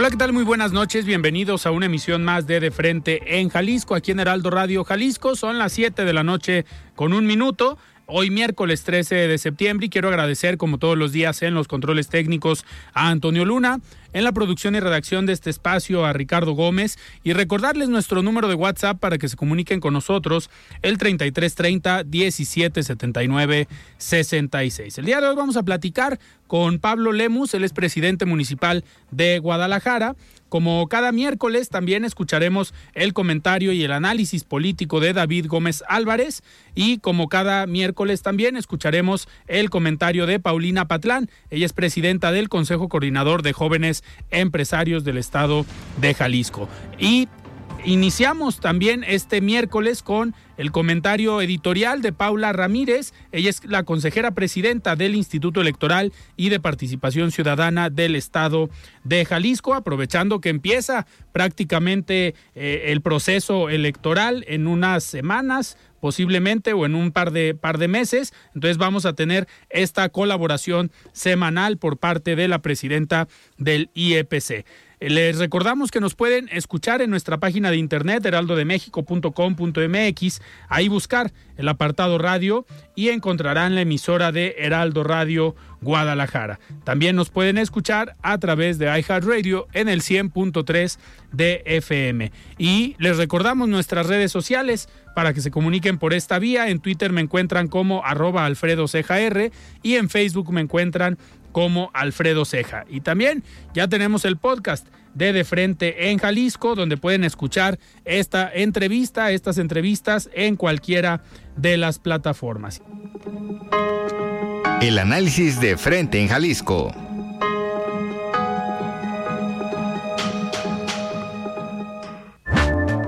Hola, ¿qué tal? Muy buenas noches. Bienvenidos a una emisión más de De Frente en Jalisco, aquí en Heraldo Radio Jalisco. Son las 7 de la noche con un minuto. Hoy miércoles 13 de septiembre y quiero agradecer como todos los días en los controles técnicos a Antonio Luna, en la producción y redacción de este espacio a Ricardo Gómez y recordarles nuestro número de WhatsApp para que se comuniquen con nosotros el 3330 1779 66. El día de hoy vamos a platicar con Pablo Lemus, él es presidente municipal de Guadalajara. Como cada miércoles también escucharemos el comentario y el análisis político de David Gómez Álvarez y como cada miércoles también escucharemos el comentario de Paulina Patlán. Ella es presidenta del Consejo Coordinador de Jóvenes Empresarios del Estado de Jalisco. Y Iniciamos también este miércoles con el comentario editorial de Paula Ramírez. Ella es la consejera presidenta del Instituto Electoral y de Participación Ciudadana del Estado de Jalisco, aprovechando que empieza prácticamente eh, el proceso electoral en unas semanas posiblemente o en un par de par de meses. Entonces vamos a tener esta colaboración semanal por parte de la presidenta del IEPC. Les recordamos que nos pueden escuchar en nuestra página de internet heraldodemexico.com.mx, ahí buscar el apartado radio y encontrarán la emisora de Heraldo Radio Guadalajara. También nos pueden escuchar a través de iHeartRadio en el 100.3 de FM. Y les recordamos nuestras redes sociales para que se comuniquen por esta vía. En Twitter me encuentran como arroba Alfredo y en Facebook me encuentran como Alfredo Ceja. Y también ya tenemos el podcast de De Frente en Jalisco, donde pueden escuchar esta entrevista, estas entrevistas en cualquiera de las plataformas. El análisis de Frente en Jalisco.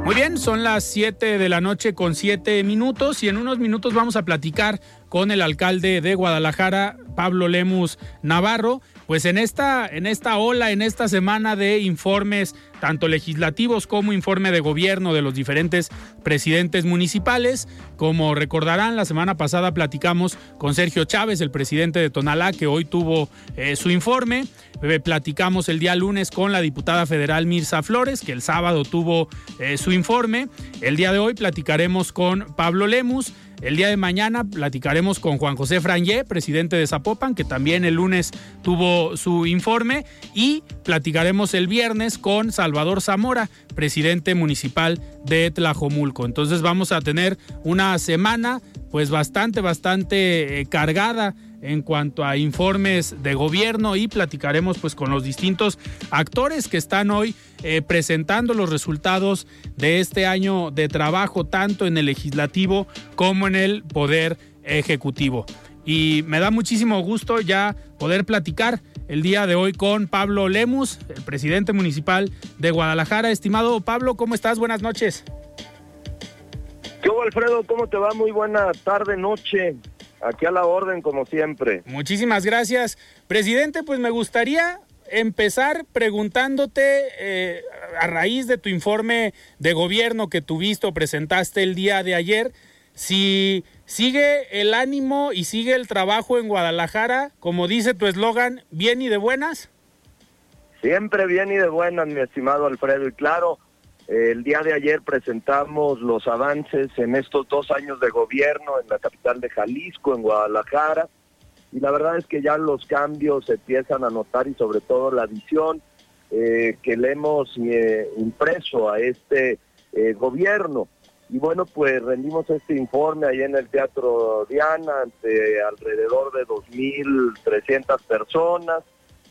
Muy bien, son las 7 de la noche con 7 minutos y en unos minutos vamos a platicar con el alcalde de Guadalajara, Pablo Lemus Navarro, pues en esta, en esta ola, en esta semana de informes, tanto legislativos como informe de gobierno de los diferentes presidentes municipales, como recordarán, la semana pasada platicamos con Sergio Chávez, el presidente de Tonalá, que hoy tuvo eh, su informe. Eh, platicamos el día lunes con la diputada federal Mirza Flores, que el sábado tuvo eh, su informe. El día de hoy platicaremos con Pablo Lemus. El día de mañana platicaremos con Juan José Frangé, presidente de Zapopan, que también el lunes tuvo su informe, y platicaremos el viernes con Salvador Zamora, presidente municipal de Tlajomulco. Entonces vamos a tener una semana pues bastante, bastante eh, cargada en cuanto a informes de gobierno y platicaremos pues con los distintos actores que están hoy eh, presentando los resultados de este año de trabajo tanto en el legislativo como en el poder ejecutivo. Y me da muchísimo gusto ya poder platicar el día de hoy con Pablo Lemus, el presidente municipal de Guadalajara. Estimado Pablo, ¿cómo estás? Buenas noches. ¿Qué Alfredo? ¿Cómo te va? Muy buena tarde, noche. Aquí a la orden, como siempre. Muchísimas gracias. Presidente, pues me gustaría empezar preguntándote, eh, a raíz de tu informe de gobierno que tuviste o presentaste el día de ayer, si sigue el ánimo y sigue el trabajo en Guadalajara, como dice tu eslogan, bien y de buenas. Siempre bien y de buenas, mi estimado Alfredo. Y claro, El día de ayer presentamos los avances en estos dos años de gobierno en la capital de Jalisco, en Guadalajara, y la verdad es que ya los cambios se empiezan a notar y sobre todo la visión eh, que le hemos eh, impreso a este eh, gobierno. Y bueno, pues rendimos este informe ahí en el Teatro Diana ante alrededor de 2.300 personas.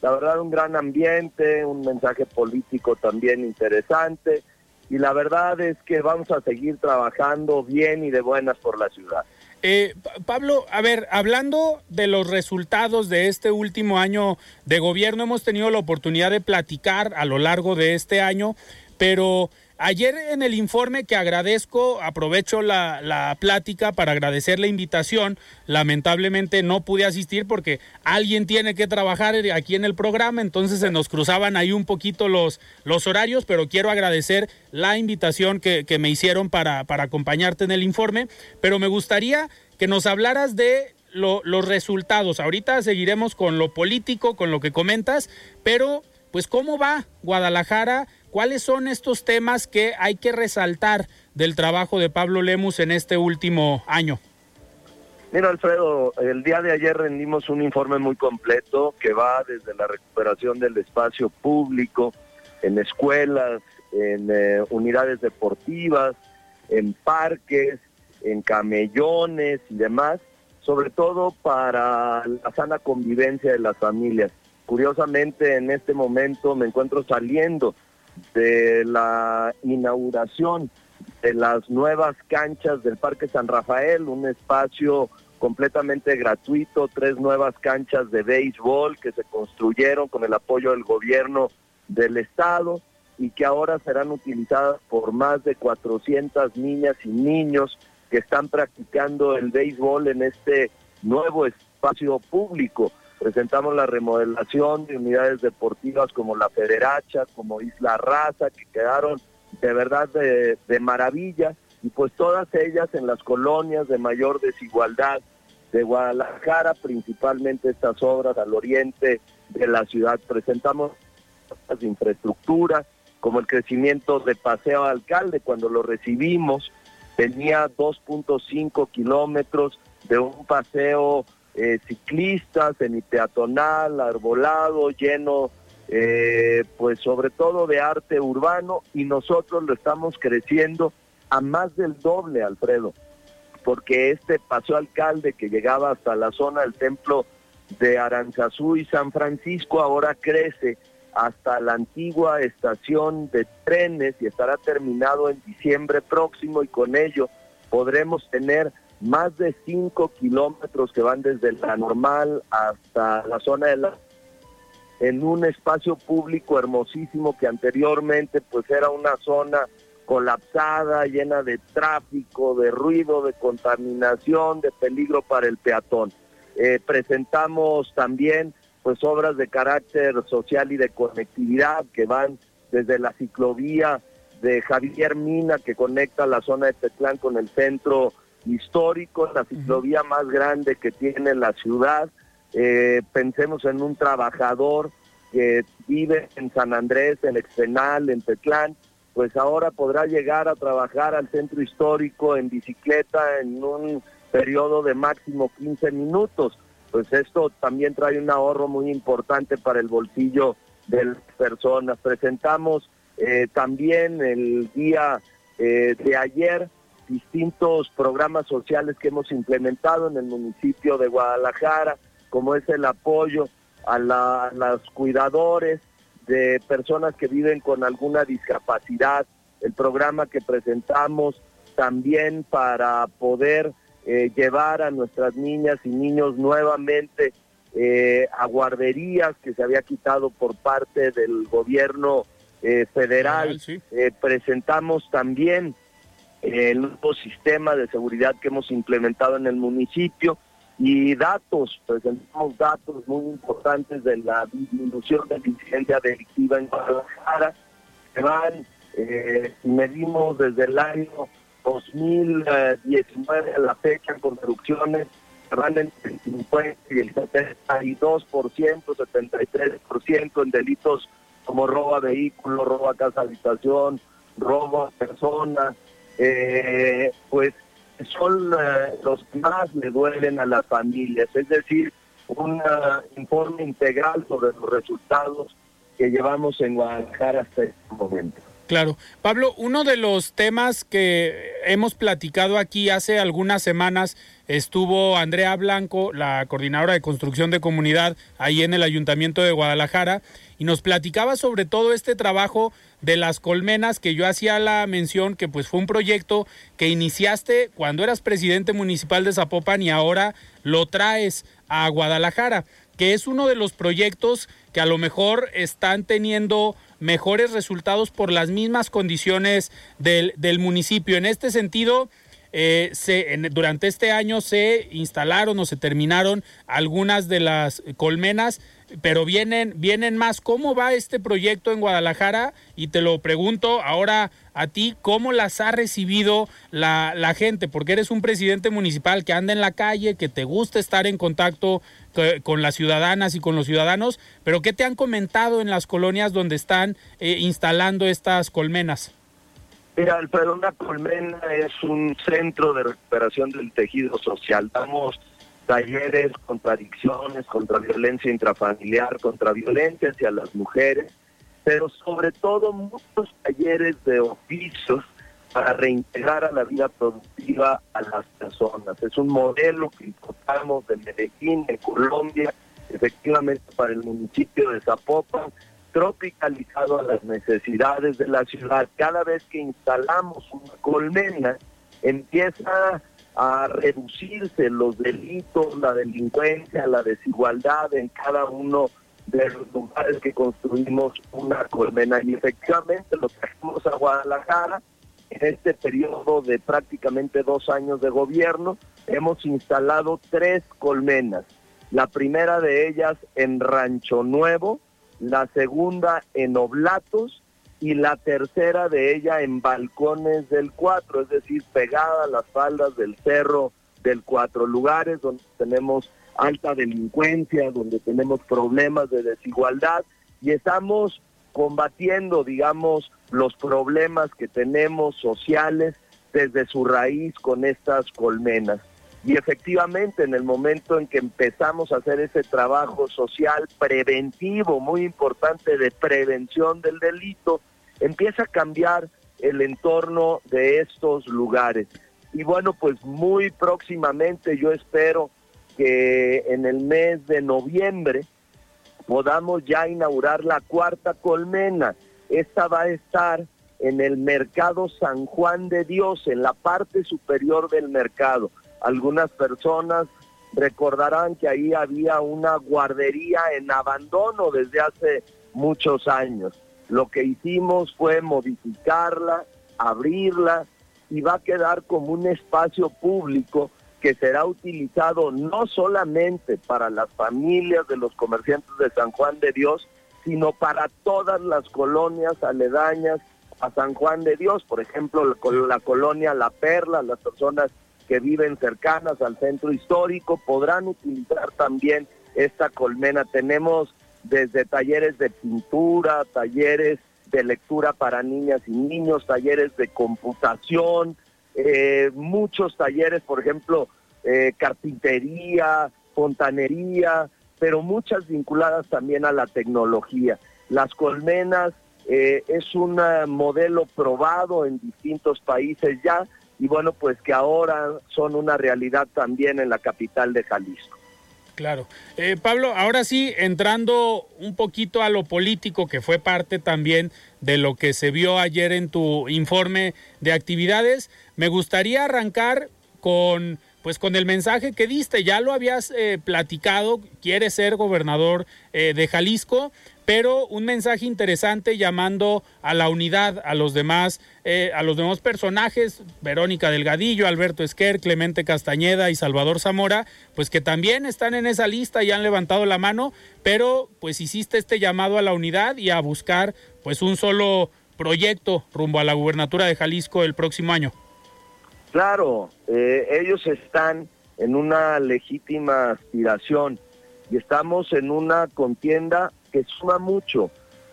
La verdad, un gran ambiente, un mensaje político también interesante y la verdad es que vamos a seguir trabajando bien y de buenas por la ciudad. Eh, Pablo, a ver, hablando de los resultados de este último año de gobierno, hemos tenido la oportunidad de platicar a lo largo de este año, pero Ayer en el informe que agradezco, aprovecho la, la, plática para agradecer la invitación. Lamentablemente no pude asistir porque alguien tiene que trabajar aquí en el programa, entonces se nos cruzaban ahí un poquito los, los horarios, pero quiero agradecer la invitación que, que me hicieron para, para acompañarte en el informe. Pero me gustaría que nos hablaras de lo, los resultados. Ahorita seguiremos con lo político, con lo que comentas, pero pues cómo va Guadalajara ¿Cuáles son estos temas que hay que resaltar del trabajo de Pablo Lemus en este último año? Mira, Alfredo, el día de ayer rendimos un informe muy completo que va desde la recuperación del espacio público, en escuelas, en eh, unidades deportivas, en parques, en camellones y demás, sobre todo para la sana convivencia de las familias. Curiosamente, en este momento me encuentro saliendo de la inauguración de las nuevas canchas del Parque San Rafael, un espacio completamente gratuito, tres nuevas canchas de béisbol que se construyeron con el apoyo del gobierno del estado y que ahora serán utilizadas por más de 400 niñas y niños que están practicando el béisbol en este nuevo espacio público. Presentamos la remodelación de unidades deportivas como la Federacha, como Isla Raza, que quedaron de verdad de, maravilla, y pues todas ellas en las colonias de mayor desigualdad de Guadalajara, principalmente estas obras al oriente de la ciudad. Presentamos de infraestructura, como el crecimiento de Paseo Alcalde, cuando lo recibimos, tenía 2.5 kilómetros de un paseo eh, ciclistas, semipeatonal, arbolado, lleno, eh, pues sobre todo de arte urbano, y nosotros lo estamos creciendo a más del doble, Alfredo, porque este paseo alcalde que llegaba hasta la zona del templo de Aranzazú y San Francisco ahora crece hasta la antigua estación de trenes y estará terminado en diciembre próximo y con ello podremos tener más de 5 kilómetros que van desde la normal hasta la zona de la en un espacio público hermosísimo que anteriormente pues era una zona colapsada, llena de tráfico, de ruido, de contaminación, de peligro para el peatón. Eh, presentamos también pues obras de carácter social y de conectividad que van desde la ciclovía de Javier Mina que conecta la zona de Tetlán con el centro histórico, la ciclovía más grande que tiene la ciudad. Eh, pensemos en un trabajador que vive en San Andrés, en Expenal, en Tetlán, pues ahora podrá llegar a trabajar al centro histórico en bicicleta en un periodo de máximo 15 minutos. Pues esto también trae un ahorro muy importante para el bolsillo de las personas. Presentamos eh, también el día eh, de ayer distintos programas sociales que hemos implementado en el municipio de Guadalajara, como es el apoyo a, la, los cuidadores de personas que viven con alguna discapacidad, el programa que presentamos también para poder eh, llevar a nuestras niñas y niños nuevamente eh, a guarderías que se había quitado por parte del gobierno eh, federal. presentamos también el nuevo sistema de seguridad que hemos implementado en el municipio y datos, presentamos datos muy importantes de la disminución de la incidencia delictiva en Guadalajara, que van, eh, medimos desde el año 2019 a la fecha con reducciones van en el 50 y el 72%, 73% en delitos como robo a vehículo, robo a casa habitación, robo a personas, eh, pues son eh, los que más le duelen a las familias. Es decir, un informe integral sobre los resultados que llevamos en Guadalajara hasta este momento. Claro. Pablo, uno de los temas que hemos platicado aquí hace algunas semanas estuvo Andrea Blanco, la coordinadora de construcción de comunidad ahí en el Ayuntamiento de Guadalajara, y nos platicaba sobre todo este trabajo de las colmenas que yo hacía la mención que pues fue un proyecto que iniciaste cuando eras presidente municipal de Zapopan y ahora lo traes a Guadalajara, que es uno de los proyectos que a lo mejor están teniendo mejores resultados por las mismas condiciones del, del municipio. En este sentido, eh, durante este año se instalaron o se terminaron algunas de las colmenas, pero vienen, vienen más. ¿Cómo va este proyecto en Guadalajara? Y te lo pregunto ahora a ti, ¿cómo las ha recibido la, la gente? Porque eres un presidente municipal que anda en la calle, que te gusta estar en contacto con las ciudadanas y con los ciudadanos, pero ¿qué te han comentado en las colonias donde están eh, instalando estas colmenas? Mira, Alfredo, una colmena es un centro de recuperación del tejido social. Damos talleres contra adicciones, contra violencia intrafamiliar, contra violencia hacia las mujeres, pero sobre todo muchos talleres de oficios para reintegrar a la vida productiva a las personas. Es un modelo que importamos de Medellín, de Colombia, efectivamente para el municipio de Zapopan, tropicalizado a las necesidades de la ciudad. Cada vez que instalamos una colmena, empieza a reducirse los delitos, la delincuencia, la desigualdad en cada uno de los lugares que construimos una colmena. Y efectivamente lo trajimos a Guadalajara este periodo de prácticamente dos años de gobierno. Hemos instalado tres colmenas. La primera de ellas en Rancho Nuevo, la segunda en Oblatos y la tercera de ella en Balcones del Cuatro, es decir, pegada a las faldas del cerro del Cuatro, lugares donde tenemos alta delincuencia, donde tenemos problemas de desigualdad y estamos combatiendo, digamos, los problemas que tenemos sociales desde su raíz con estas colmenas. Y efectivamente, en el momento en que empezamos a hacer ese trabajo social preventivo, muy importante, de prevención del delito, empieza a cambiar el entorno de estos lugares. Y bueno, pues muy próximamente yo espero que en el mes de noviembre podamos ya inaugurar la cuarta colmena. Esta va a estar en el mercado San Juan de Dios, en la parte superior del mercado. Algunas personas recordarán que ahí había una guardería en abandono desde hace muchos años. Lo que hicimos fue modificarla, abrirla y va a quedar como un espacio público que será utilizado no solamente para las familias de los comerciantes de San Juan de Dios, sino para todas las colonias aledañas a San Juan de Dios, por ejemplo, la, la colonia La Perla, las personas que viven cercanas al centro histórico podrán utilizar también esta colmena. Tenemos desde talleres de pintura, talleres de lectura para niñas y niños, talleres de computación, eh, muchos talleres, por ejemplo, eh, carpintería, fontanería, pero muchas vinculadas también a la tecnología. Las colmenas eh, es un modelo probado en distintos países ya, y bueno, pues que ahora son una realidad también en la capital de Jalisco. Claro. Pablo, ahora sí, entrando un poquito a lo político, que fue parte también de lo que se vio ayer en tu informe de actividades, me gustaría arrancar con pues con el mensaje que diste, ya lo habías eh, platicado, quieres ser gobernador eh, de Jalisco, pero un mensaje interesante llamando a la unidad a los demás, eh, a los demás personajes, Verónica Delgadillo, Alberto Esquer, Clemente Castañeda y Salvador Zamora, pues que también están en esa lista y han levantado la mano, pero pues hiciste este llamado a la unidad y a buscar pues un solo proyecto rumbo a la gubernatura de Jalisco el próximo año. Claro, eh, ellos están en una legítima aspiración y estamos en una contienda que suma mucho.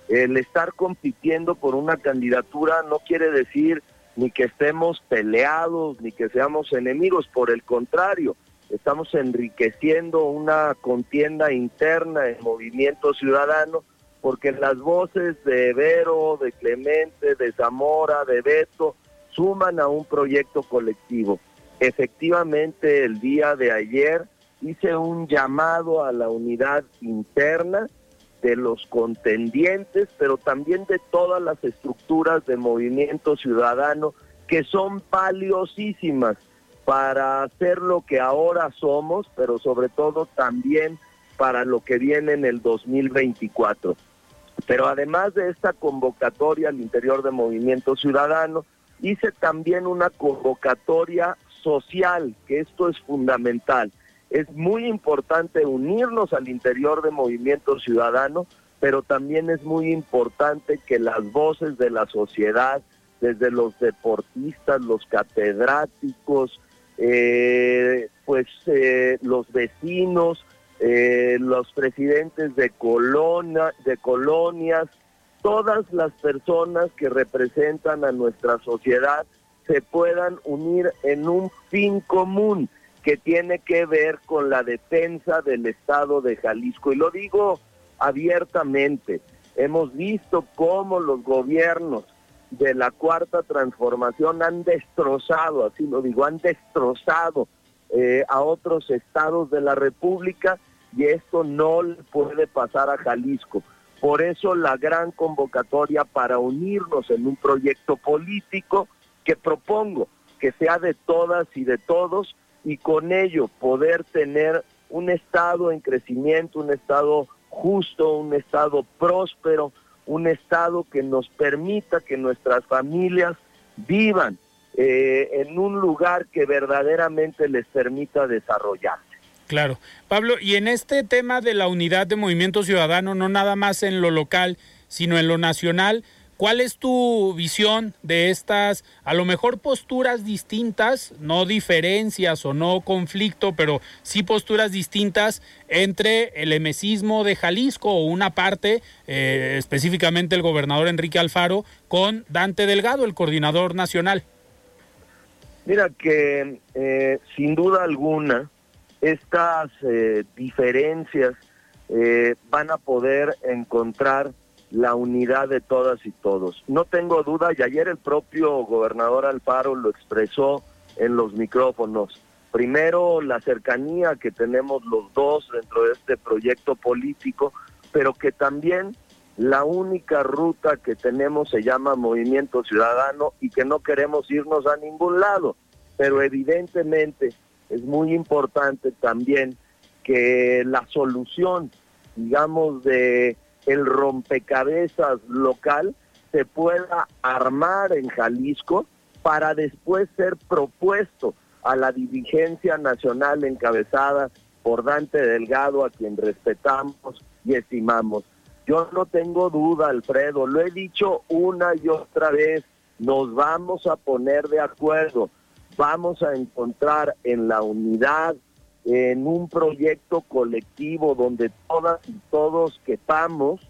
El estar compitiendo por una candidatura no quiere decir ni que estemos peleados, ni que seamos enemigos, por el contrario, estamos enriqueciendo una contienda interna en movimiento ciudadano, porque las voces de Vero, de Clemente, de Zamora, de Beto, suman a un proyecto colectivo. Efectivamente, el día de ayer hice un llamado a la unidad interna de los contendientes, pero también de todas las estructuras de movimiento ciudadano que son valiosísimas para hacer lo que ahora somos, pero sobre todo también para lo que viene en el 2024. Pero además de esta convocatoria al interior de Movimiento Ciudadano, hice también una convocatoria social, que esto es fundamental. Es muy importante unirnos al interior de Movimiento Ciudadano, pero también es muy importante que las voces de la sociedad, desde los deportistas, los catedráticos, eh, pues eh, los vecinos, eh, los presidentes de, de colonias, todas las personas que representan a nuestra sociedad se puedan unir en un fin común que tiene que ver con la defensa del Estado de Jalisco. Y lo digo abiertamente, hemos visto cómo los gobiernos de la cuarta transformación han destrozado, así lo digo, han destrozado eh, a otros estados de la República y esto no le puede pasar a Jalisco. Por eso la gran convocatoria para unirnos en un proyecto político que propongo que sea de todas y de todos y con ello poder tener un Estado en crecimiento, un Estado justo, un Estado próspero, un Estado que nos permita que nuestras familias vivan eh, en un lugar que verdaderamente les permita desarrollarse. Claro. Pablo, y en este tema de la unidad de movimiento ciudadano, no nada más en lo local, sino en lo nacional, ¿Cuál es tu visión de estas, a lo mejor posturas distintas, no diferencias o no conflicto, pero sí posturas distintas entre el emesismo de Jalisco o una parte, eh, específicamente el gobernador Enrique Alfaro, con Dante Delgado, el coordinador nacional? Mira que eh, sin duda alguna estas eh, diferencias van a poder encontrar la unidad de todas y todos. No tengo duda, y ayer el propio gobernador Alfaro lo expresó en los micrófonos. Primero, la cercanía que tenemos los dos dentro de este proyecto político, pero que también la única ruta que tenemos se llama Movimiento Ciudadano y que no queremos irnos a ningún lado. Pero evidentemente es muy importante también que la solución, digamos, de el rompecabezas local se pueda armar en Jalisco para después ser propuesto a la dirigencia nacional encabezada por Dante Delgado, a quien respetamos y estimamos. Yo no tengo duda, Alfredo, lo he dicho una y otra vez, nos vamos a poner de acuerdo, vamos a encontrar en la unidad, en un proyecto colectivo donde todas y todos quepamos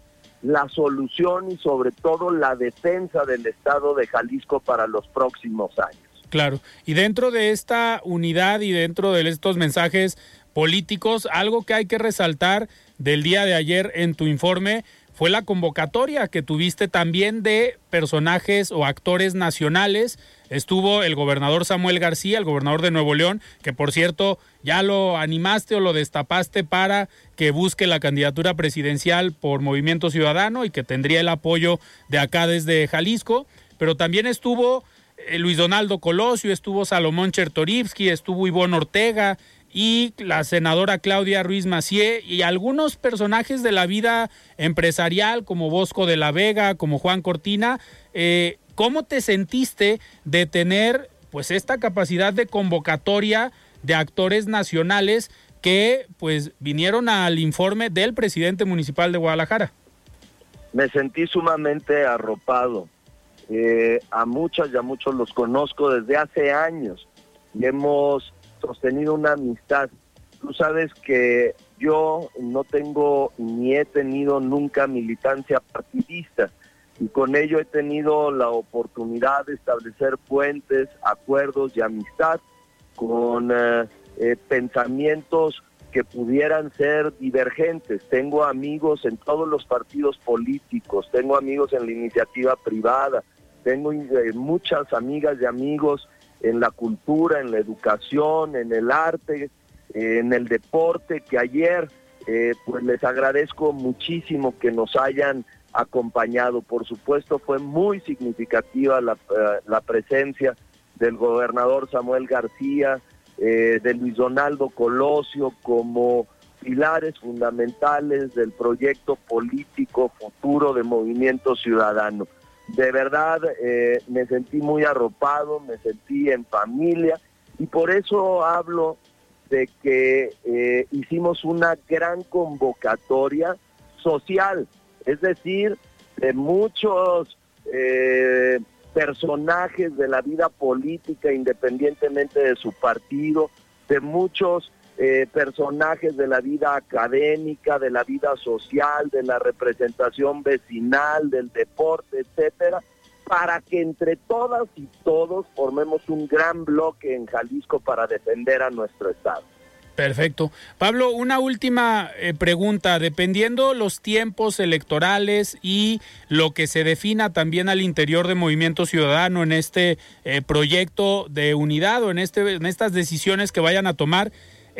la solución y sobre todo la defensa del Estado de Jalisco para los próximos años. Claro, y dentro de esta unidad y dentro de estos mensajes políticos, algo que hay que resaltar del día de ayer en tu informe fue la convocatoria que tuviste también de personajes o actores nacionales. Estuvo el gobernador Samuel García, el gobernador de Nuevo León, que por cierto ya lo animaste o lo destapaste para que busque la candidatura presidencial por Movimiento Ciudadano y que tendría el apoyo de acá desde Jalisco. Pero también estuvo eh, Luis Donaldo Colosio, estuvo Salomón Chertorivsky, estuvo Ivonne Ortega, y la senadora Claudia Ruiz Macié y algunos personajes de la vida empresarial como Bosco de la Vega, como Juan Cortina. Eh, ¿Cómo te sentiste de tener pues esta capacidad de convocatoria de actores nacionales que pues vinieron al informe del presidente municipal de Guadalajara? Me sentí sumamente arropado. Eh, a muchas y a muchos los conozco desde hace años y hemos sostenido una amistad Tú sabes que yo no tengo ni he tenido nunca militancia partidista y con ello he tenido la oportunidad de establecer puentes, acuerdos y amistad con eh, eh, pensamientos que pudieran ser divergentes. Tengo amigos en todos los partidos políticos, tengo amigos en la iniciativa privada, tengo eh, muchas amigas y amigos en la cultura, en la educación, en el arte, en el deporte, que ayer eh, pues les agradezco muchísimo que nos hayan acompañado. Por supuesto fue muy significativa la, eh, la presencia del gobernador Samuel García, eh, de Luis Donaldo Colosio como pilares fundamentales del proyecto político futuro de Movimiento Ciudadano. De verdad eh, me sentí muy arropado, me sentí en familia y por eso hablo de que eh, hicimos una gran convocatoria social, es decir, de muchos eh, personajes de la vida política, independientemente de su partido, de muchos eh, personajes de la vida académica, de la vida social, de la representación vecinal, del deporte, etcétera, para que entre todas y todos formemos un gran bloque en Jalisco para defender a nuestro Estado. Perfecto. Pablo, una última eh, pregunta. Dependiendo los tiempos electorales y lo que se defina también al interior de Movimiento Ciudadano en este eh, proyecto de unidad o en, este, en estas decisiones que vayan a tomar,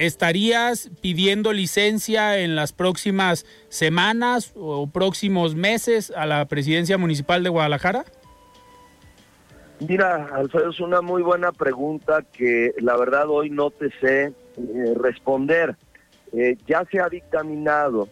¿estarías pidiendo licencia en las próximas semanas o próximos meses a la presidencia municipal de Guadalajara? Mira, Alfredo, es una muy buena pregunta que la verdad hoy no te sé eh, responder. Eh, ya se ha dictaminado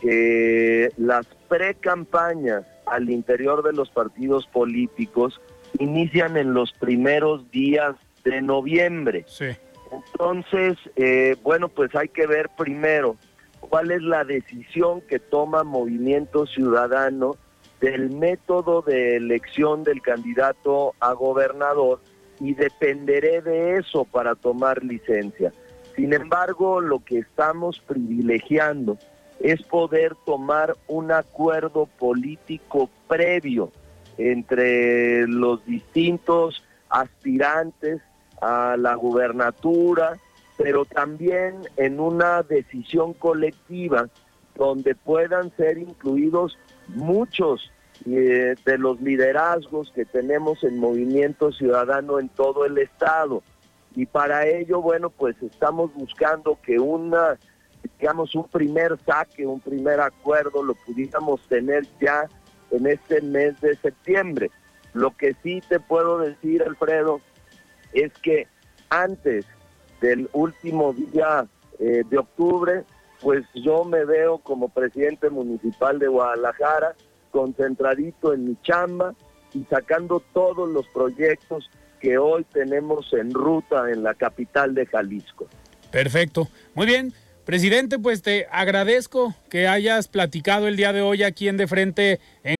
que las pre-campañas al interior de los partidos políticos inician en los primeros días de noviembre. Sí. Entonces, eh, bueno, pues hay que ver primero cuál es la decisión que toma Movimiento Ciudadano del método de elección del candidato a gobernador y dependeré de eso para tomar licencia. Sin embargo, lo que estamos privilegiando es poder tomar un acuerdo político previo entre los distintos aspirantes a la gubernatura, pero también en una decisión colectiva donde puedan ser incluidos muchos eh, de los liderazgos que tenemos en Movimiento Ciudadano en todo el estado. Y para ello, bueno, pues estamos buscando que una, digamos, un primer saque, un primer acuerdo lo pudiéramos tener ya en este mes de septiembre. Lo que sí te puedo decir, Alfredo, es que antes del último día eh, de octubre, pues yo me veo como presidente municipal de Guadalajara, concentradito en mi chamba y sacando todos los proyectos que hoy tenemos en ruta en la capital de Jalisco. Perfecto. Muy bien. Presidente, pues te agradezco que hayas platicado el día de hoy aquí en De Frente. En...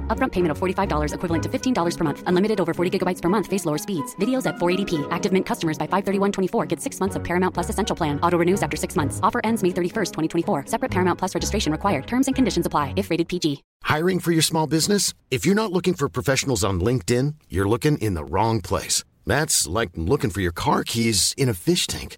Upfront payment of $45 equivalent to $15 per month. Unlimited over 40 gigabytes per month. Face lower speeds. Videos at 480p. Active Mint customers by 531.24 get six months of Paramount Plus Essential Plan. Auto renews after six months. Offer ends May 31st, 2024. Separate Paramount Plus registration required. Terms and conditions apply if rated PG. Hiring for your small business? If you're not looking for professionals on LinkedIn, you're looking in the wrong place. That's like looking for your car keys in a fish tank.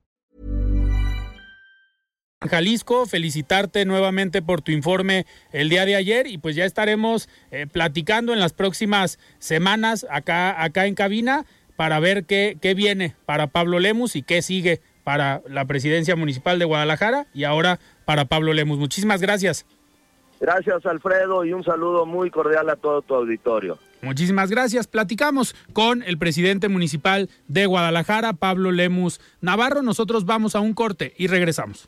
Jalisco, felicitarte nuevamente por tu informe el día de ayer y pues ya estaremos eh, platicando en las próximas semanas acá, acá en cabina para ver qué, qué viene para Pablo Lemus y qué sigue para la presidencia municipal de Guadalajara y ahora para Pablo Lemus. Muchísimas gracias. Gracias, Alfredo, y un saludo muy cordial a todo tu auditorio. Muchísimas gracias. Platicamos con el presidente municipal de Guadalajara, Pablo Lemus Navarro. Nosotros vamos a un corte y regresamos.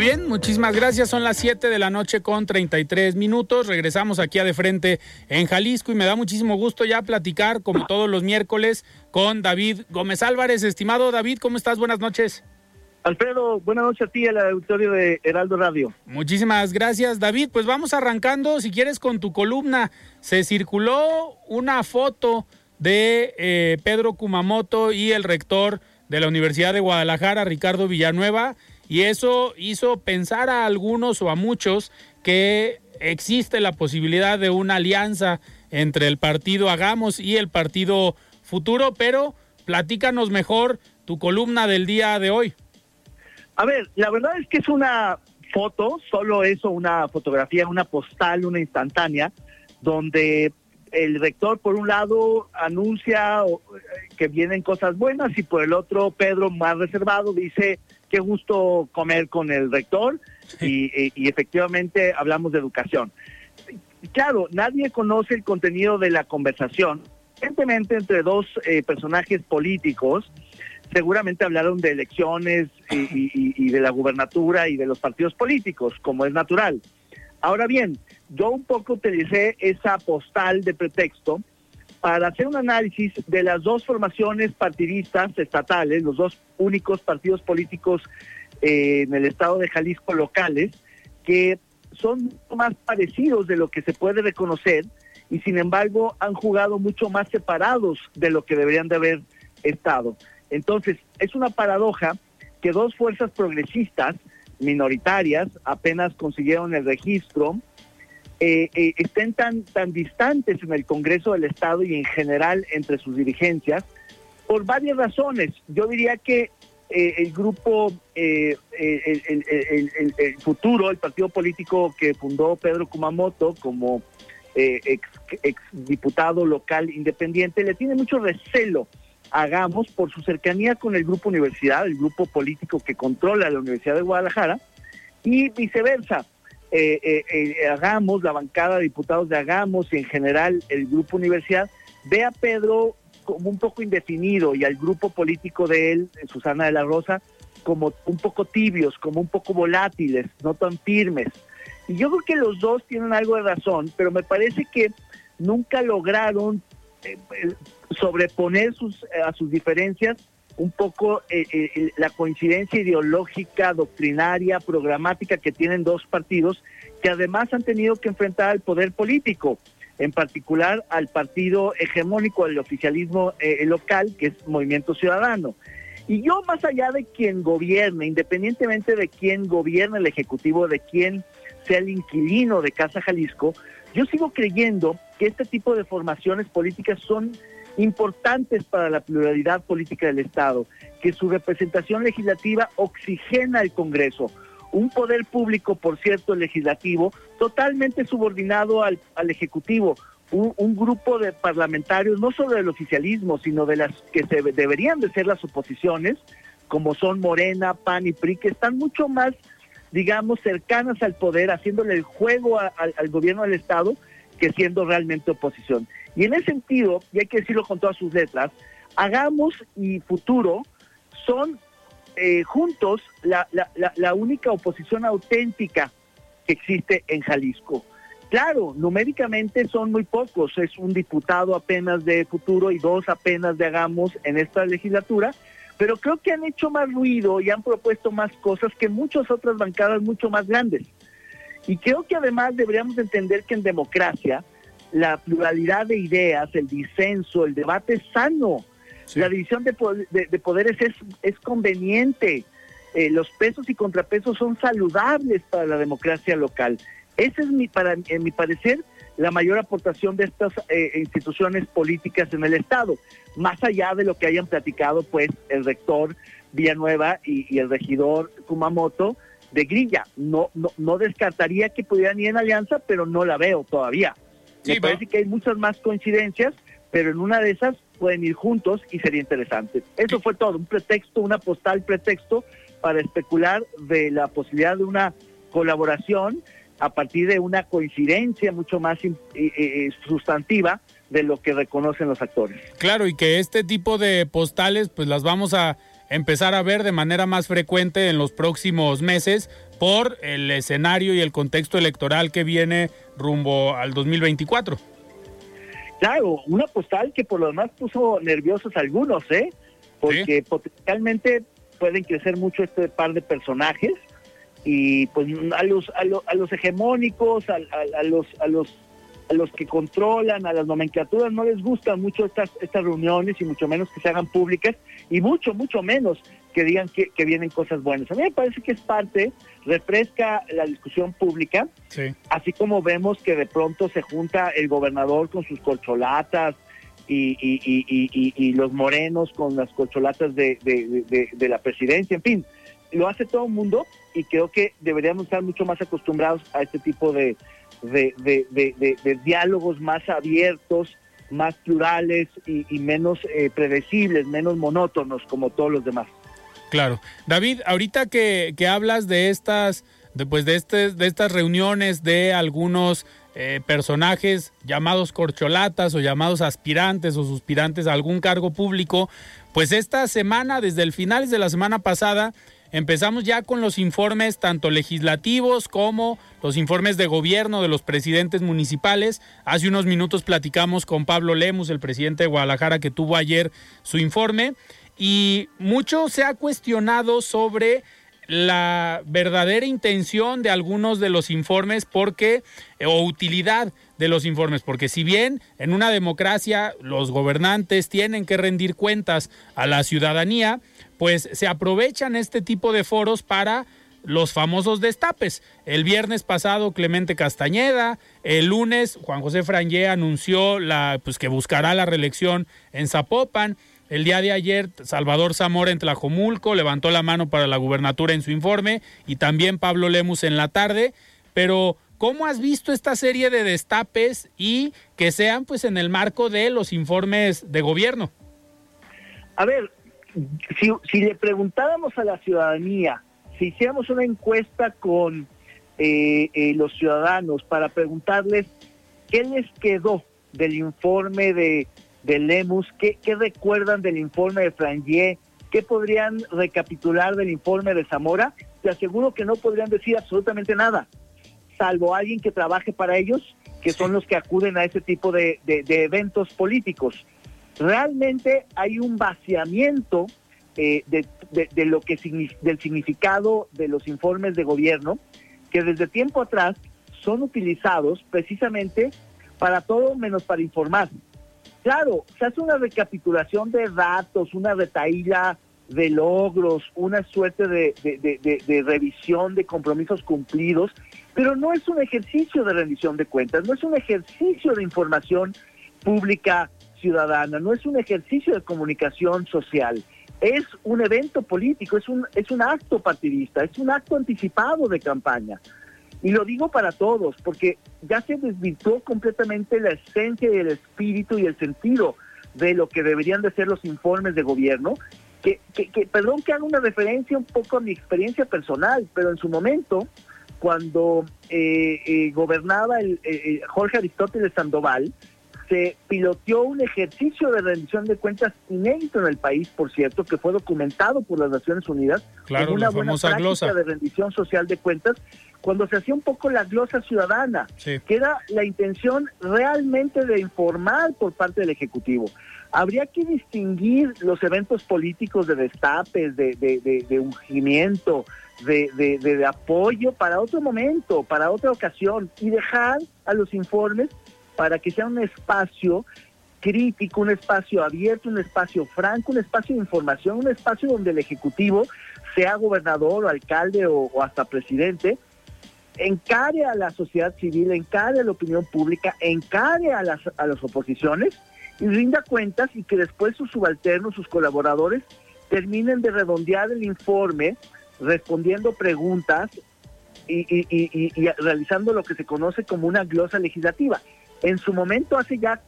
Muy bien, muchísimas gracias. Son las 7 de la noche con 33 minutos. Regresamos aquí a de frente en Jalisco y me da muchísimo gusto ya platicar, como todos los miércoles, con David Gómez Álvarez. Estimado David, ¿cómo estás? Buenas noches. Alfredo, buenas noches a ti, al auditorio de Heraldo Radio. Muchísimas gracias, David. Pues vamos arrancando, si quieres, con tu columna. Se circuló una foto de eh, Pedro Kumamoto y el rector de la Universidad de Guadalajara, Ricardo Villanueva, y eso hizo pensar a algunos o a muchos que existe la posibilidad de una alianza entre el partido Hagamos y el partido Futuro, pero platícanos mejor tu columna del día de hoy. A ver, la verdad es que es una foto, solo eso, una fotografía, una postal, una instantánea, donde el rector por un lado anuncia que vienen cosas buenas y por el otro Pedro más reservado dice qué gusto comer con el rector y, efectivamente hablamos de educación. Claro, nadie conoce el contenido de la conversación. Evidentemente entre dos eh, personajes políticos, seguramente hablaron de elecciones y, de la gubernatura y de los partidos políticos, como es natural. Ahora bien, yo un poco utilicé esa postal de pretexto para hacer un análisis de las dos formaciones partidistas estatales, los dos únicos partidos políticos eh, en el estado de Jalisco locales, que son más parecidos de lo que se puede reconocer y sin embargo han jugado mucho más separados de lo que deberían de haber estado. Entonces, es una paradoja que dos fuerzas progresistas minoritarias apenas consiguieron el registro eh, eh, estén tan, tan distantes en el Congreso del Estado y en general entre sus dirigencias por varias razones. Yo diría que eh, el grupo, el, futuro, el partido político que fundó Pedro Kumamoto como ex, ex, diputado local independiente, le tiene mucho recelo Hagamos por su cercanía con el grupo universidad, el grupo político que controla la Universidad de Guadalajara, y viceversa. Eh, eh, eh, hagamos, la bancada de diputados de Hagamos y en general el grupo universidad, ve a Pedro un poco indefinido y al grupo político de él, Susana de la Rosa, como un poco tibios, como un poco volátiles, no tan firmes. Y yo creo que los dos tienen algo de razón, pero me parece que nunca lograron sobreponer sus, a sus diferencias un poco eh, eh, la coincidencia ideológica, doctrinaria, programática que tienen dos partidos que además han tenido que enfrentar al poder político, en particular al partido hegemónico del oficialismo eh, local, que es Movimiento Ciudadano. Y yo, más allá de quien gobierne, independientemente de quién gobierne el Ejecutivo, de quién sea el inquilino de Casa Jalisco, yo sigo creyendo que este tipo de formaciones políticas son importantes para la pluralidad política del Estado, que su representación legislativa oxigena el Congreso, un poder público, por cierto, legislativo, totalmente subordinado al, Ejecutivo, un, grupo de parlamentarios, no solo del oficialismo, sino de las que se, deberían de ser las oposiciones, como son Morena, PAN y PRI, que están mucho más, digamos, cercanas al poder, haciéndole el juego al gobierno del Estado, que siendo realmente oposición. Y en ese sentido, y hay que decirlo con todas sus letras, Hagamos y Futuro son eh, juntos la, la, única oposición auténtica que existe en Jalisco. Claro, numéricamente son muy pocos, es un diputado apenas de Futuro y dos apenas de Hagamos en esta legislatura, pero creo que han hecho más ruido y han propuesto más cosas que muchas otras bancadas mucho más grandes. Y creo que además deberíamos entender que en democracia la pluralidad de ideas, el disenso, el debate sano. La división de, poderes es, conveniente. Eh, los pesos y contrapesos son saludables para la democracia local. Esa es mi, para, en mi parecer la mayor aportación de estas eh, instituciones políticas en el Estado, más allá de lo que hayan platicado pues el rector Villanueva y, el regidor Kumamoto de Grilla. No, no, no descartaría que pudieran ir en alianza, pero no la veo todavía. Me parece que hay muchas más coincidencias, pero en una de esas pueden ir juntos y sería interesante. Eso fue todo, un pretexto, una postal pretexto para especular de la posibilidad de una colaboración a partir de una coincidencia mucho más eh, eh, sustantiva de lo que reconocen los actores. Claro, y que este tipo de postales pues las vamos a empezar a ver de manera más frecuente en los próximos meses por el escenario y el contexto electoral que viene rumbo al 2024. Claro, una postal que por lo demás puso nerviosos algunos, ¿eh? Porque potencialmente pueden crecer mucho este par de personajes y pues a los a, los hegemónicos, a, los a los a los que controlan, a las nomenclaturas no les gustan mucho estas estas reuniones y mucho menos que se hagan públicas y mucho mucho menos que digan que, vienen cosas buenas. A mí me parece que es parte, refresca la discusión pública, así como vemos que de pronto se junta el gobernador con sus colcholatas y, y, los morenos con las colcholatas de, de la presidencia, en fin, lo hace todo el mundo y creo que deberíamos estar mucho más acostumbrados a este tipo de, de, diálogos más abiertos, más plurales y, menos eh, predecibles, menos monótonos como todos los demás. Claro. David, ahorita que, que hablas de estas, de, pues de, este, de estas reuniones de algunos eh, personajes llamados corcholatas o llamados aspirantes o suspirantes a algún cargo público, pues esta semana, desde el finales de la semana pasada, Empezamos ya con los informes tanto legislativos como los informes de gobierno de los presidentes municipales. Hace unos minutos platicamos con Pablo Lemus, el presidente de Guadalajara, que tuvo ayer su informe. Y mucho se ha cuestionado sobre la verdadera intención de algunos de los informes porque o utilidad de los informes, porque si bien en una democracia los gobernantes tienen que rendir cuentas a la ciudadanía, pues se aprovechan este tipo de foros para los famosos destapes. El viernes pasado Clemente Castañeda, el lunes Juan José Frangé anunció la, pues, que buscará la reelección en Zapopan. El día de ayer Salvador Zamora en Tlajomulco levantó la mano para la gubernatura en su informe y también Pablo Lemus en la tarde. Pero ¿cómo has visto esta serie de destapes y que sean pues en el marco de los informes de gobierno? A ver, si, le preguntáramos a la ciudadanía, si hiciéramos una encuesta con eh, eh, los ciudadanos para preguntarles qué les quedó del informe de, de Lemus, qué, recuerdan del informe de Frangier, qué podrían recapitular del informe de Zamora, te aseguro que no podrían decir absolutamente nada, salvo alguien que trabaje para ellos, que son los que acuden a ese tipo de eventos políticos. Realmente hay un vaciamiento eh, de, lo que del significado de los informes de gobierno que desde tiempo atrás son utilizados precisamente para todo menos para informar. Claro, se hace una recapitulación de datos, una retaíla de logros, una suerte de, de, revisión de compromisos cumplidos, pero no es un ejercicio de rendición de cuentas, no es un ejercicio de información pública ciudadana, no es un ejercicio de comunicación social, es un evento político, es un, es un acto partidista, es un acto anticipado de campaña. Y lo digo para todos, porque ya se desvirtuó completamente la esencia y el espíritu y el sentido de lo que deberían de ser los informes de gobierno. Que, que, perdón que haga una referencia un poco a mi experiencia personal, pero en su momento, cuando eh, eh, gobernaba eh, Jorge Aristóteles Sandoval, se piloteó un ejercicio de rendición de cuentas inédito en el país, por cierto, que fue documentado por las Naciones Unidas claro, una buena práctica de rendición social de cuentas, cuando se hacía un poco la glosa ciudadana, que era la intención realmente de informar por parte del Ejecutivo. Habría que distinguir los eventos políticos de destapes, de, de, de, ungimiento, de, de, apoyo para otro momento, para otra ocasión, y dejar a los informes para que sea un espacio crítico, un espacio abierto, un espacio franco, un espacio de información, un espacio donde el Ejecutivo, sea gobernador o alcalde o, hasta presidente, encare a la sociedad civil, encare a la opinión pública, encare a las, a las oposiciones y rinda cuentas y que después sus subalternos, sus colaboradores, terminen de redondear el informe respondiendo preguntas y, y, realizando lo que se conoce como una glosa legislativa. En su momento, hace ya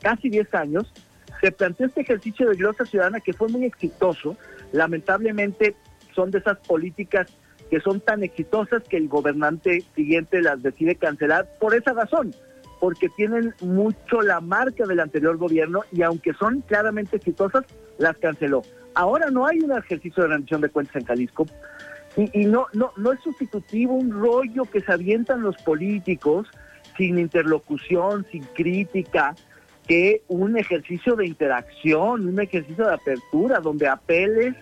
casi 10 años, se planteó este ejercicio de glosa ciudadana que fue muy exitoso. Lamentablemente son de esas políticas que son tan exitosas que el gobernante siguiente las decide cancelar por esa razón, porque tienen mucho la marca del anterior gobierno y aunque son claramente exitosas, las canceló. Ahora no hay un ejercicio de rendición de cuentas en Jalisco y, y no, no, no es sustitutivo un rollo que se avientan los políticos sin interlocución, sin crítica, que un ejercicio de interacción, un ejercicio de apertura, donde apeles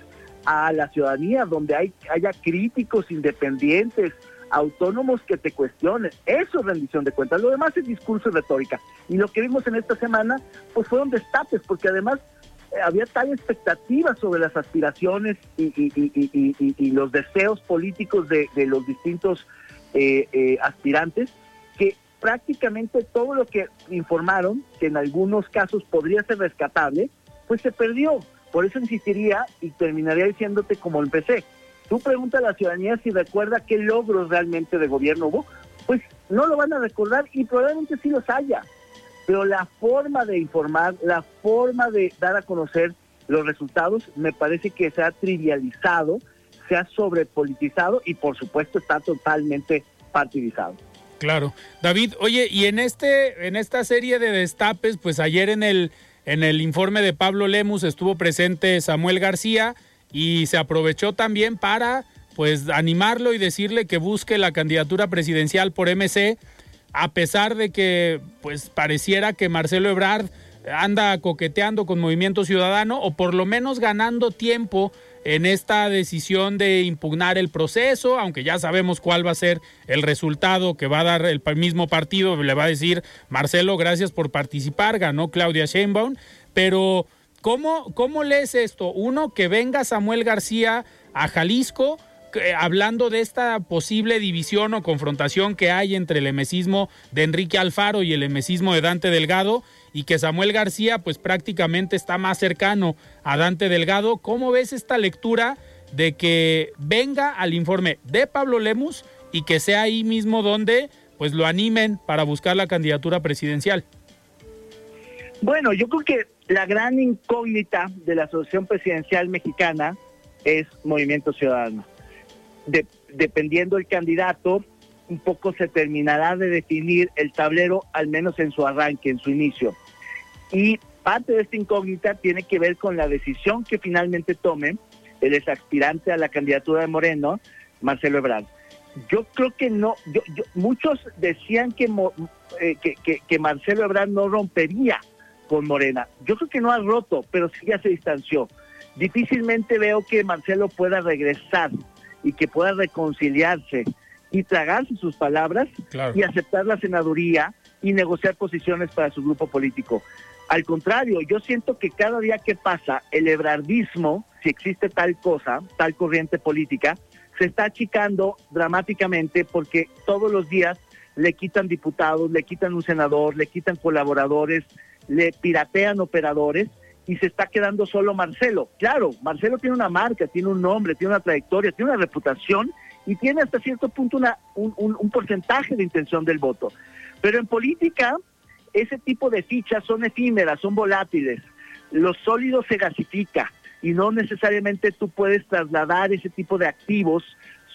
a la ciudadanía, donde hay, haya críticos independientes, autónomos que te cuestionen. Eso es rendición de cuentas. Lo demás es discurso y retórica. Y lo que vimos en esta semana, pues fueron destapes, porque además eh, había tal expectativa sobre las aspiraciones y, los deseos políticos de, los distintos eh, eh, aspirantes, prácticamente todo lo que informaron, que en algunos casos podría ser rescatable, pues se perdió. Por eso insistiría y terminaría diciéndote como empecé. Tú pregunta a la ciudadanía si recuerda qué logros realmente de gobierno hubo. Pues no lo van a recordar y probablemente sí los haya. Pero la forma de informar, la forma de dar a conocer los resultados, me parece que se ha trivializado, se ha sobrepolitizado y por supuesto está totalmente partidizado. Claro. David, oye, y en este, en esta serie de destapes, pues ayer en el en el informe de Pablo Lemus estuvo presente Samuel García y se aprovechó también para pues animarlo y decirle que busque la candidatura presidencial por MC a pesar de que pues pareciera que Marcelo Ebrard anda coqueteando con Movimiento Ciudadano o por lo menos ganando tiempo en esta decisión de impugnar el proceso, aunque ya sabemos cuál va a ser el resultado que va a dar el mismo partido, le va a decir Marcelo, gracias por participar, ganó Claudia Sheinbaum, pero ¿cómo, cómo lees esto? Uno, que venga Samuel García a Jalisco, hablando de esta posible división o confrontación que hay entre el emesismo de Enrique Alfaro y el emesismo de Dante Delgado, y que Samuel García pues prácticamente está más cercano a Dante Delgado. ¿Cómo ves esta lectura de que venga al informe de Pablo Lemus y que sea ahí mismo donde pues lo animen para buscar la candidatura presidencial? Bueno, yo creo que la gran incógnita de la Asociación Presidencial Mexicana es Movimiento Ciudadano. dependiendo del candidato, un poco se terminará de definir el tablero, al menos en su arranque, en su inicio. Y parte de esta incógnita tiene que ver con la decisión que finalmente tome el exaspirante a la candidatura de Moreno, Marcelo Ebrard. Yo creo que no, yo, muchos decían que, eh, que, que, Marcelo Ebrard no rompería con Morena. Yo creo que no ha roto, pero sí ya se distanció. Difícilmente veo que Marcelo pueda regresar y que pueda reconciliarse y tragarse sus palabras y aceptar la senaduría y negociar posiciones para su grupo político. Al contrario, yo siento que cada día que pasa, el ebrardismo, si existe tal cosa, tal corriente política, se está achicando dramáticamente porque todos los días le quitan diputados, le quitan un senador, le quitan colaboradores, le piratean operadores y se está quedando solo Marcelo. Claro, Marcelo tiene una marca, tiene un nombre, tiene una trayectoria, tiene una reputación y tiene hasta cierto punto una, un, porcentaje de intención del voto. Pero en política, ese tipo de fichas son efímeras, son volátiles. Lo sólido se gasifica y no necesariamente tú puedes trasladar ese tipo de activos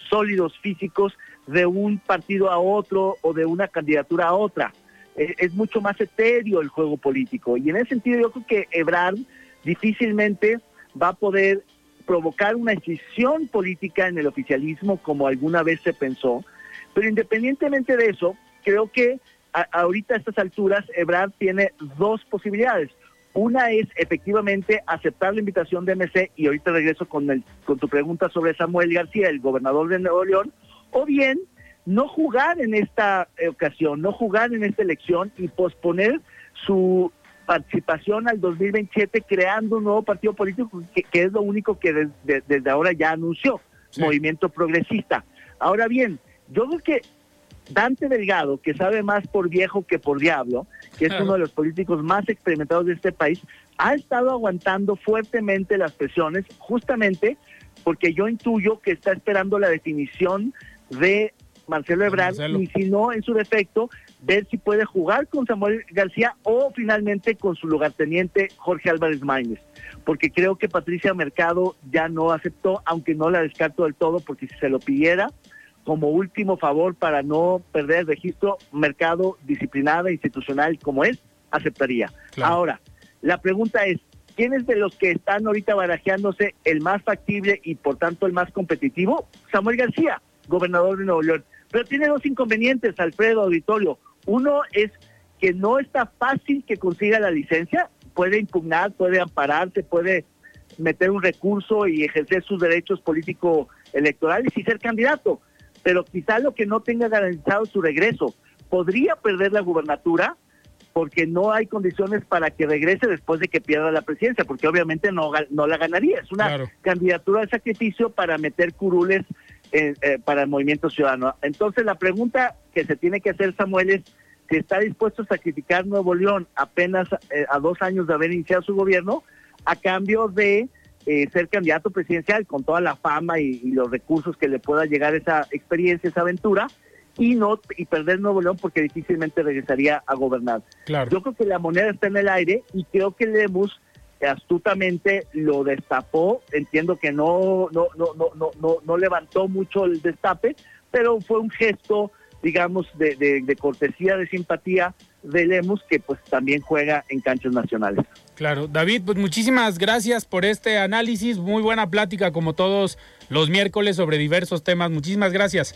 sólidos físicos de un partido a otro o de una candidatura a otra. E, es mucho más etéreo el juego político y en ese sentido yo creo que Ebrard difícilmente va a poder provocar una decisión política en el oficialismo como alguna vez se pensó. Pero independientemente de eso, creo que ahorita a estas alturas Ebrard tiene dos posibilidades. Una es efectivamente aceptar la invitación de MC y ahorita regreso con, el, con tu pregunta sobre Samuel García, el gobernador de Nuevo León, o bien no jugar en esta ocasión, no jugar en esta elección y posponer su participación al 2027 creando un nuevo partido político que, es lo único que desde ahora ya anunció, Movimiento Progresista. Ahora bien, yo creo que Dante Delgado, que sabe más por viejo que por diablo, que es uno de los políticos más experimentados de este país, ha estado aguantando fuertemente las presiones, justamente porque yo intuyo que está esperando la definición de Marcelo Ebrard y si no, en su defecto, ver si puede jugar con Samuel García o finalmente con su lugarteniente Jorge Álvarez Maínez, porque creo que Patricia Mercado ya no aceptó, aunque no la descarto del todo, porque si se lo pidiera como último favor para no perder el registro, Mercado disciplinada, institucional como es, aceptaría. Ahora, la pregunta es, ¿quién es de los que están ahorita barajeándose el más factible y por tanto el más competitivo? Samuel García, gobernador de Nuevo León. Pero tiene dos inconvenientes, Alfredo Auditorio. Uno es que no está fácil que consiga la licencia, puede impugnar, puede ampararse, puede meter un recurso y ejercer sus derechos político-electorales y ser candidato. Pero quizá lo que no tenga garantizado su regreso, podría perder la gubernatura porque no hay condiciones para que regrese después de que pierda la presidencia, porque obviamente no, no la ganaría. Es una candidatura de sacrificio para meter curules eh, eh, para el movimiento ciudadano. Entonces la pregunta que se tiene que hacer, Samuel, es si está dispuesto a sacrificar Nuevo León apenas eh, a dos años de haber iniciado su gobierno a cambio de ser candidato presidencial con toda la fama y, los recursos que le pueda llegar esa experiencia, esa aventura, y no y perder Nuevo León porque difícilmente regresaría a gobernar. Yo creo que la moneda está en el aire y creo que Lemus astutamente lo destapó. Entiendo que no, no, no, no, no, no, levantó mucho el destape, pero fue un gesto, digamos, de, de, cortesía, de simpatía de Lemus, que pues también juega en canchas nacionales. Claro, David, pues muchísimas gracias por este análisis, muy buena plática como todos los miércoles sobre diversos temas. Muchísimas gracias.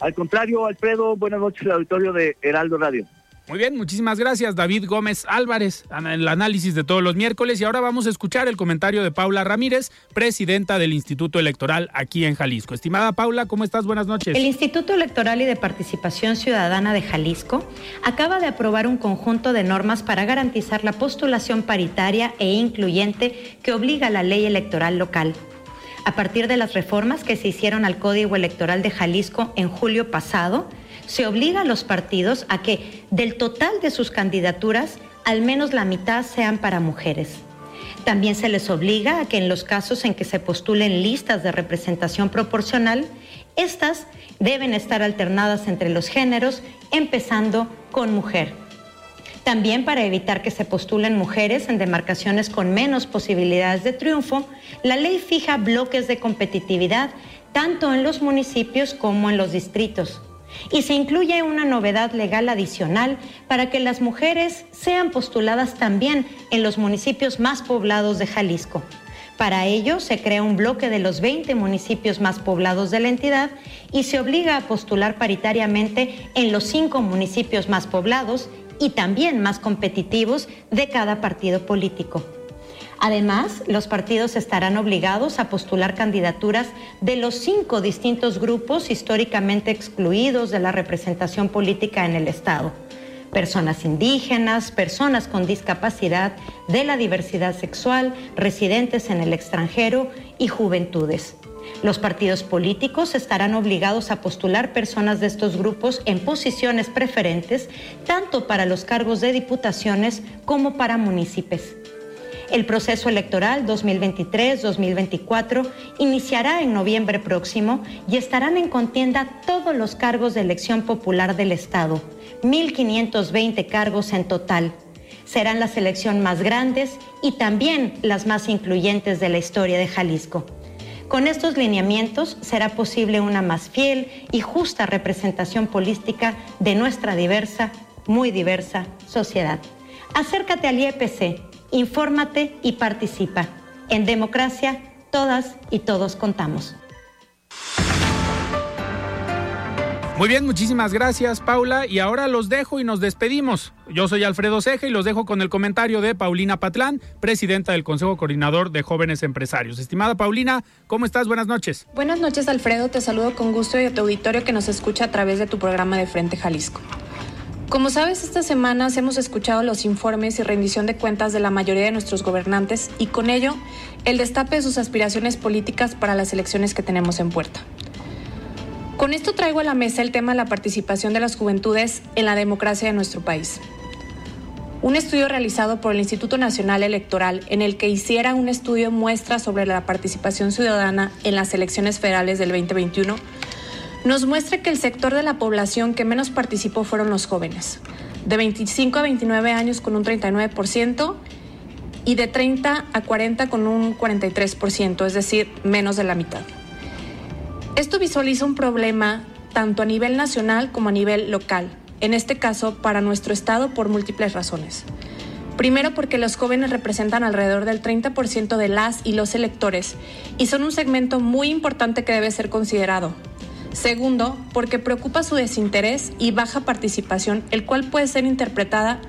Al contrario, Alfredo, buenas noches al auditorio de Heraldo Radio. Muy bien, muchísimas gracias David Gómez Álvarez, en el análisis de todos los miércoles y ahora vamos a escuchar el comentario de Paula Ramírez, presidenta del Instituto Electoral aquí en Jalisco. Estimada Paula, ¿cómo estás? Buenas noches. El Instituto Electoral y de Participación Ciudadana de Jalisco acaba de aprobar un conjunto de normas para garantizar la postulación paritaria e incluyente que obliga la ley electoral local. A partir de las reformas que se hicieron al Código Electoral de Jalisco en julio pasado, se obliga a los partidos a que del total de sus candidaturas, al menos la mitad sean para mujeres. También se les obliga a que en los casos en que se postulen listas de representación proporcional, estas deben estar alternadas entre los géneros, empezando con mujer. También para evitar que se postulen mujeres en demarcaciones con menos posibilidades de triunfo, la ley fija bloques de competitividad tanto en los municipios como en los distritos y se incluye una novedad legal adicional para que las mujeres sean postuladas también en los municipios más poblados de Jalisco. Para ello se crea un bloque de los 20 municipios más poblados de la entidad y se obliga a postular paritariamente en los cinco municipios más poblados y también más competitivos de cada partido político. Además, los partidos estarán obligados a postular candidaturas de los cinco distintos grupos históricamente excluidos de la representación política en el Estado. Personas indígenas, personas con discapacidad, de la diversidad sexual, residentes en el extranjero y juventudes. Los partidos políticos estarán obligados a postular personas de estos grupos en posiciones preferentes, tanto para los cargos de diputaciones como para municipios. El proceso electoral 2023-2024 iniciará en noviembre próximo y estarán en contienda todos los cargos de elección popular del Estado, 1.520 cargos en total. Serán las elecciones más grandes y también las más incluyentes de la historia de Jalisco. Con estos lineamientos será posible una más fiel y justa representación política de nuestra diversa, muy diversa sociedad. Acércate al IEPC infórmate y participa. En democracia, todas y todos contamos. Muy bien, muchísimas gracias Paula y ahora los dejo y nos despedimos. Yo soy Alfredo Ceja y los dejo con el comentario de Paulina Patlán, presidenta del Consejo Coordinador de Jóvenes Empresarios. Estimada Paulina, ¿cómo estás? Buenas noches. Buenas noches Alfredo, te saludo con gusto y a tu auditorio que nos escucha a través de tu programa de Frente Jalisco. Como sabes, estas semanas hemos escuchado los informes y rendición de cuentas de la mayoría de nuestros gobernantes y con ello el destape de sus aspiraciones políticas para las elecciones que tenemos en puerta. Con esto traigo a la mesa el tema de la participación de las juventudes en la democracia de nuestro país. Un estudio realizado por el Instituto Nacional Electoral en el que hiciera un estudio muestra sobre la participación ciudadana en las elecciones federales del 2021 nos muestra que el sector de la población que menos participó fueron los jóvenes, de 25 a 29 años con un 39% y de 30 a 40 con un 43%, es decir, menos de la mitad. Esto visualiza un problema tanto a nivel nacional como a nivel local, en este caso para nuestro Estado por múltiples razones. Primero porque los jóvenes representan alrededor del 30% de las y los electores y son un segmento muy importante que debe ser considerado. Segundo, porque preocupa su desinterés y baja participación, el cual puede ser interpretada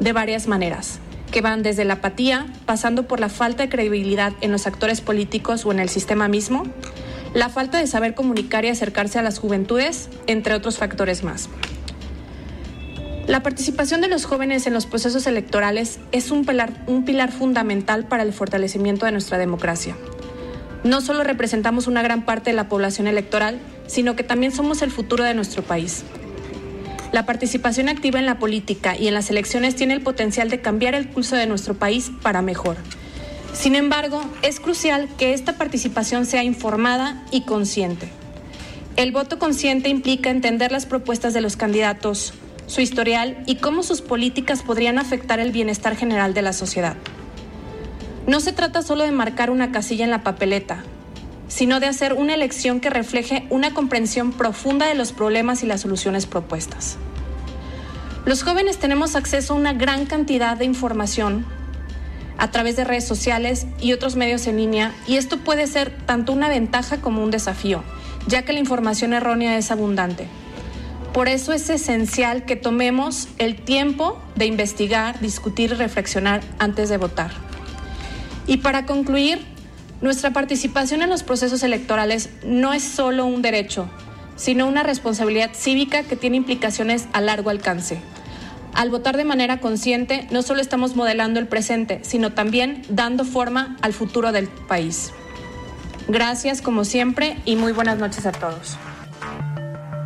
de varias maneras que van desde la apatía, pasando por la falta de credibilidad en los actores políticos o en el sistema mismo, la falta de saber comunicar y acercarse a las juventudes, entre otros factores más. La participación de los jóvenes en los procesos electorales es un pilar, un pilar fundamental para el fortalecimiento de nuestra democracia. No solo representamos una gran parte de la población electoral, sino que también somos el futuro de nuestro país. La participación activa en la política y en las elecciones tiene el potencial de cambiar el curso de nuestro país para mejor. Sin embargo, es crucial que esta participación sea informada y consciente. El voto consciente implica entender las propuestas de los candidatos, su historial y cómo sus políticas podrían afectar el bienestar general de la sociedad. No se trata solo de marcar una casilla en la papeleta, sino de hacer una elección que refleje una comprensión profunda de los problemas y las soluciones propuestas. Los jóvenes tenemos acceso a una gran cantidad de información a través de redes sociales y otros medios en línea y esto puede ser tanto una ventaja como un desafío, ya que la información errónea es abundante. Por eso es esencial que tomemos el tiempo de investigar, discutir y reflexionar antes de votar. Y para concluir, nuestra participación en los procesos electorales no es solo un derecho, sino una responsabilidad cívica que tiene implicaciones a largo alcance. Al votar de manera consciente, no solo estamos modelando el presente, sino también dando forma al futuro del país. Gracias como siempre y muy buenas noches a todos.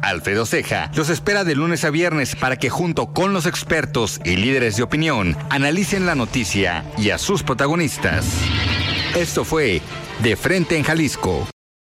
Alfredo Ceja los espera de lunes a viernes para que junto con los expertos y líderes de opinión analicen la noticia y a sus protagonistas. Esto fue De Frente en Jalisco.